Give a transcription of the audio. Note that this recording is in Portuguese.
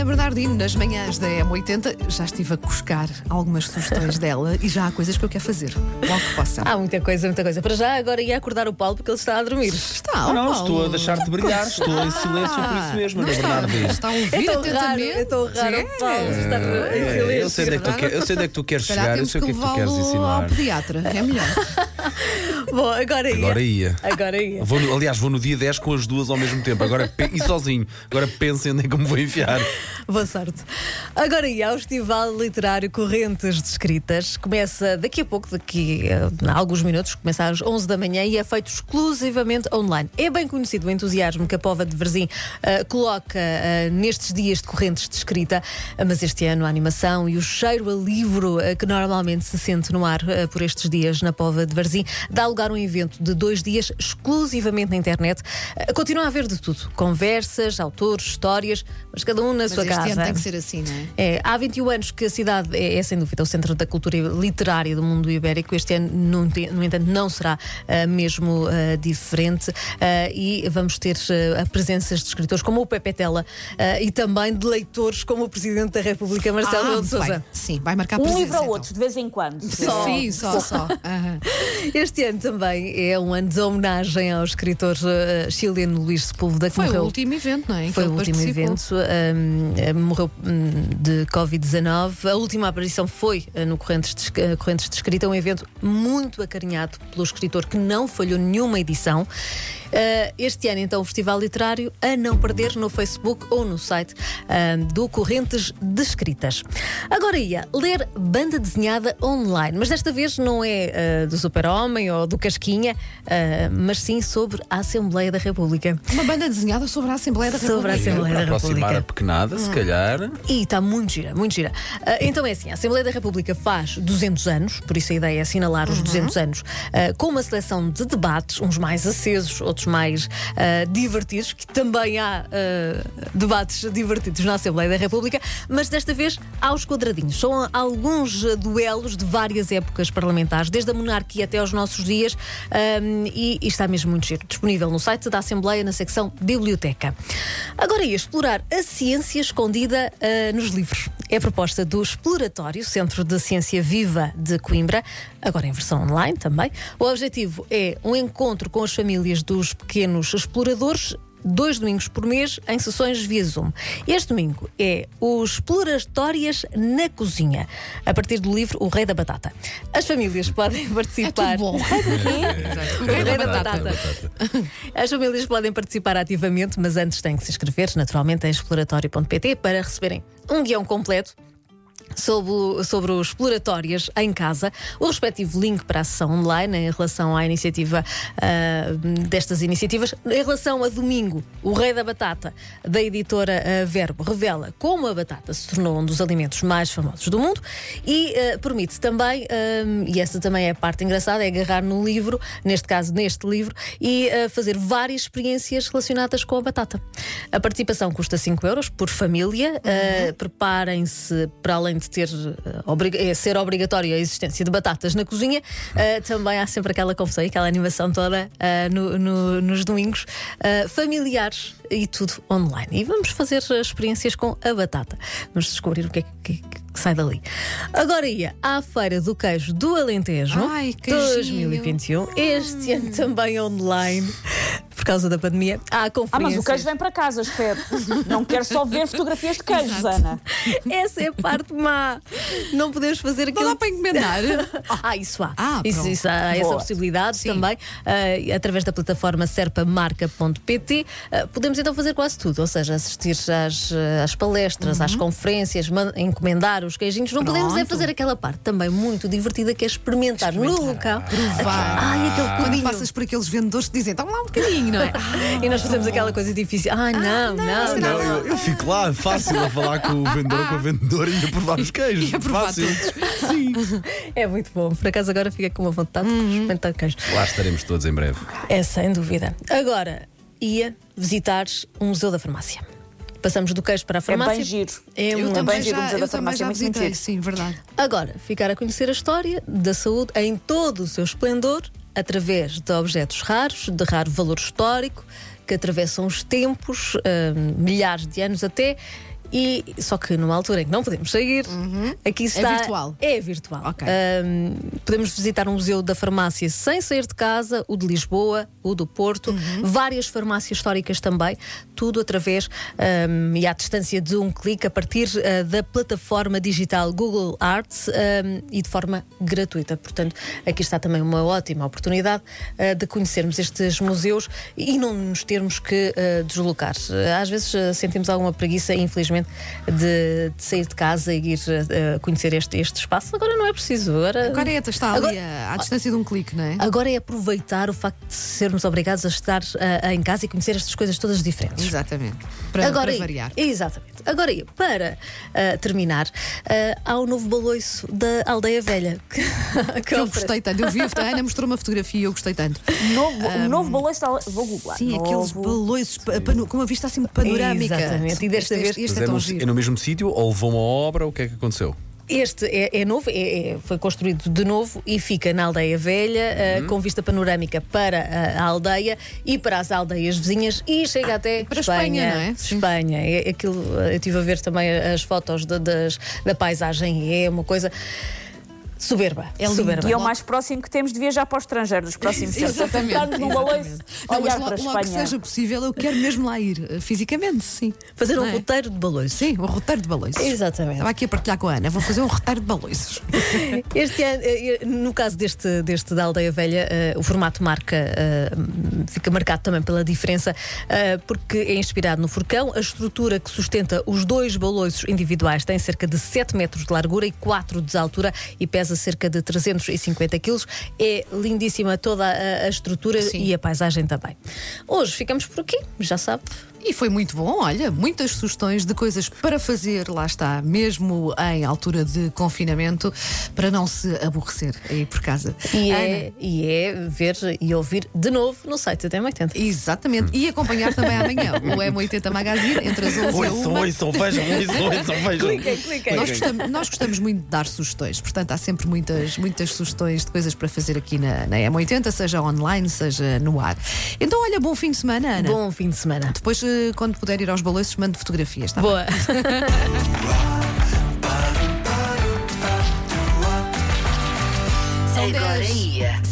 Ana Bernardino, nas manhãs da M80, já estive a cuscar algumas sugestões dela e já há coisas que eu quero fazer. Logo que possa. Há muita coisa, muita coisa. Para já, agora ia acordar o Paulo porque ele está a dormir. Está, Não, ó, não, Paulo. estou a deixar-te brilhar, estou em silêncio por isso mesmo, Ana está, Bernardino. está a ouvir É tão raro, atentamente. é tão raro o Paulo estar em É, silêncio. eu, sei onde é que tu quer- eu sei onde é que tu queres Se calhar chegar, eu sei o que é que tu queres levá-lo ao pediatra. É melhor. Bom, agora ia. Agora ia. Agora ia. Vou aliás, vou no dia 10 com as duas ao mesmo tempo. Agora, e sozinho. Agora pensem onde é que me vou enfiar. Boa sorte. Agora ia ao Festival Literário Correntes de Escritas. Começa daqui a pouco, daqui a alguns minutos, começa às 11 da manhã e é feito exclusivamente online. É bem conhecido o entusiasmo que a Pova de Varzim ah, coloca ah, nestes dias de correntes de escrita, mas este ano a animação e o cheiro a livro que normalmente se sente no ar por estes dias na Pova de Varzim dá lugar a um evento de dois dias exclusivamente na internet. Continua a haver de tudo: conversas, autores, histórias, mas cada um na Mas sua este ano tem que ser assim, não é? É, há 21 anos que a cidade é, é, sem dúvida o centro da cultura literária do mundo ibérico. Este ano, no, no entanto, não será ah, mesmo ah, diferente ah, e vamos ter ah, a presenças de escritores como o Pepe Tela ah, e também de leitores como o Presidente da República, Marcelo Rebelo de vai. Sousa. Sim, vai marcar Um presença. livro ou então. outro, de vez em quando. Só. Sim, só, só. Aham. Este ano também é um ano de homenagem ao escritor ah, chileno Luís Sepúlveda, Foi o último evento, não é? Foi o último participou. evento, hum, hum, morreu hum, de Covid-19. A última aparição foi uh, no Correntes de, Correntes de Escrita, um evento muito acarinhado pelo escritor que não falhou nenhuma edição. Uh, este ano, então, o Festival Literário a não perder no Facebook ou no site hum, do Correntes de Escritas. Agora ia ler banda desenhada online, mas desta vez não é do Super-Homem ou do Casquinha, mas sim sobre a Assembleia da República. Uma banda desenhada sobre a Assembleia da Sobre a República. Assembleia da Para aproximar República. a pequenada. Se calhar. E está muito gira, muito gira. Ah, então é assim: a Assembleia da República faz 200 anos, por isso a ideia é assinalar os 200 anos, ah, com uma seleção de debates, uns mais acesos, outros mais ah, divertidos, que também há debates divertidos na Assembleia da República, mas desta vez aos quadradinhos. São alguns duelos de várias épocas parlamentares, desde a monarquia até aos nossos dias, ah, e, e está mesmo muito giro. Disponível no site da Assembleia, na secção Biblioteca. Agora ia explorar a ciência escondida ah, nos livros. É a proposta do Exploratório, Centro de Ciência Viva de Coimbra, agora em versão online também. O objetivo é um encontro com as famílias dos pequenos exploradores. Dois domingos por mês em sessões via Zoom. Este domingo é o Exploratórias na Cozinha, a partir do livro O Rei da Batata. As famílias podem É participar. tudo bom. O Rei da batata. As famílias podem participar ativamente, mas antes têm que se inscrever, naturalmente, em exploratório.pt para receberem um guião completo. Sobre, sobre os exploratórias em casa, o respectivo link para a sessão online em relação à iniciativa ah, destas iniciativas. Em relação a domingo, o Rei da Batata, da editora ah, Verbo, revela como a batata se tornou um dos alimentos mais famosos do mundo e ah, permite também, e essa também é a parte engraçada, é agarrar no livro, neste caso neste livro, e fazer várias experiências relacionadas com a batata. A participação custa 5 euros por família. ah, Preparem-se, para além de ter, obri- é, ser obrigatória a existência de batatas na cozinha, ah, também há sempre aquela confusão e aquela animação toda ah, no- no- nos domingos, familiares e tudo online. E vamos fazer experiências com a batata. Vamos descobrir o que é que, que- que sai dali. Agora ia à Feira do Queijo do Alentejo Ai, queijinho. 2021. Este ano também online, causa da pandemia. Há Ah, conferências. mas o queijo vem para casa, espero. Não quero só ver fotografias de queijos, Ana. Essa é a parte má. Não podemos fazer Não aquilo. dá para encomendar. Ah, isso há. Ah, isso, pronto. isso há essa Boa. possibilidade Sim. também. ah, através da plataforma serpamarca.pt. ah, podemos então fazer quase tudo, ou seja, assistir às, ah, às palestras, às conferências, encomendar os queijinhos. Não podemos é Uhum. Pronto. fazer aquela parte também muito divertida que é experimentar, no local. Provar. Ai, aquele Quando cubinho. passas por aqueles vendedores que dizem, dá-me lá um bocadinho, não é? E nós fazemos aquela coisa difícil. Ai, não, não, não, não. Não, eu, eu fico lá fácil a falar com o vendedor ou com a vendedora e a provar os queijos. E a provar fácil. todos. É muito bom. Por acaso agora fica com uma vontade Uhum. de experimentar queijo. Lá estaremos todos em breve. É sem dúvida. Agora, ia visitar um museu da farmácia. Passamos do queijo para a É farmácia. bem giro. É Eu um- também bem giro, o Museu eu da também Farmácia já é muito visitei, sim, verdade. Agora, ficar a conhecer a história da saúde em todo o seu esplendor, através de objetos raros, de raro valor histórico, que atravessam os tempos, hum, milhares de anos até, E, só que numa altura em que não podemos sair, aqui está. Uhum. virtual? É virtual. Ok. Ahm, podemos visitar um museu da farmácia sem sair de casa, o de Lisboa, o do Porto, Uhum. várias farmácias históricas também, tudo através ahm, e à distância de um clique a partir ah, da plataforma digital Google Arts e de forma gratuita. Portanto, aqui está também uma ótima oportunidade ah, de conhecermos estes museus e não nos termos que ah, deslocar. Às vezes sentimos alguma preguiça, infelizmente, de, de sair de casa e ir ah, conhecer este, este espaço. Agora não é preciso. Agora, Agora é, está ali Agora- à, à distância de um clique, não é? Agora é aproveitar o facto de sermos obrigados a estar ah, em casa e conhecer estas coisas todas diferentes. Exatamente. Para, Agora, para variar. Exatamente. Agora, para ah, terminar, há o novo baloiço da Aldeia Velha. Que, que eu gostei tanto. Eu vi, a Ana mostrou uma fotografia e eu gostei tanto. Novo, um novo baloiço. da- Vou googlar. Sim, novo. aqueles baloiços com uma vista assim panorâmica. Exatamente. E desta este, vez- este, este é, tão no, giro. é no mesmo sítio ou levou uma obra? O que é que aconteceu? Este é, é novo, é- é- foi construído de novo e fica na Aldeia Velha, ah, com vista panorâmica para a, a aldeia e para as aldeias vizinhas e chega até Para a Espanha, não é? Espanha. É, aquilo, eu estive a ver também as fotos de- das, da paisagem e é uma coisa soberba. É lindo. soberba. E é o mais próximo que temos de viajar para o estrangeiro nos próximos tempos. Exatamente. Num exatamente. Não, mas olhar logo, para a logo que seja possível, eu quero mesmo lá ir, eh, fisicamente, sim. Fazer Não um é? roteiro de balões. Sim, um roteiro de baloiços. Exatamente. Estava aqui a partilhar com a Ana, vou fazer um roteiro de baloiços. Este ano, eh, eh, no caso deste, deste da Aldeia Velha, o formato marca, fica marcado também pela diferença, porque é inspirado no furcão. A estrutura que sustenta os dois baloiços individuais tem cerca de 7 metros de largura e 4 de altura e pesa cerca de 350 quilos. É lindíssima toda a, a estrutura Sim. e a paisagem também. Hoje ficamos por aqui, já sabe. E foi muito bom, olha, muitas sugestões de coisas para fazer, lá está, mesmo em altura de confinamento, para não se aborrecer aí por casa. E Ana, é, e é ver e ouvir de novo no site da M80. Exatamente. E acompanhar também amanhã o M80 Magazine entre as 11 e a 1. ouçam, vejam, ouçam, vejam. cliquem. Nós gostamos, nós gostamos muito de dar sugestões, portanto há sempre muitas, muitas sugestões de coisas para fazer aqui na, na M80, seja online, seja no ar. Então, olha, bom fim de semana, Ana. Bom fim de semana. Depois, eh, quando puder ir aos baloiços, mande fotografias, tá? Boa. Agora ia.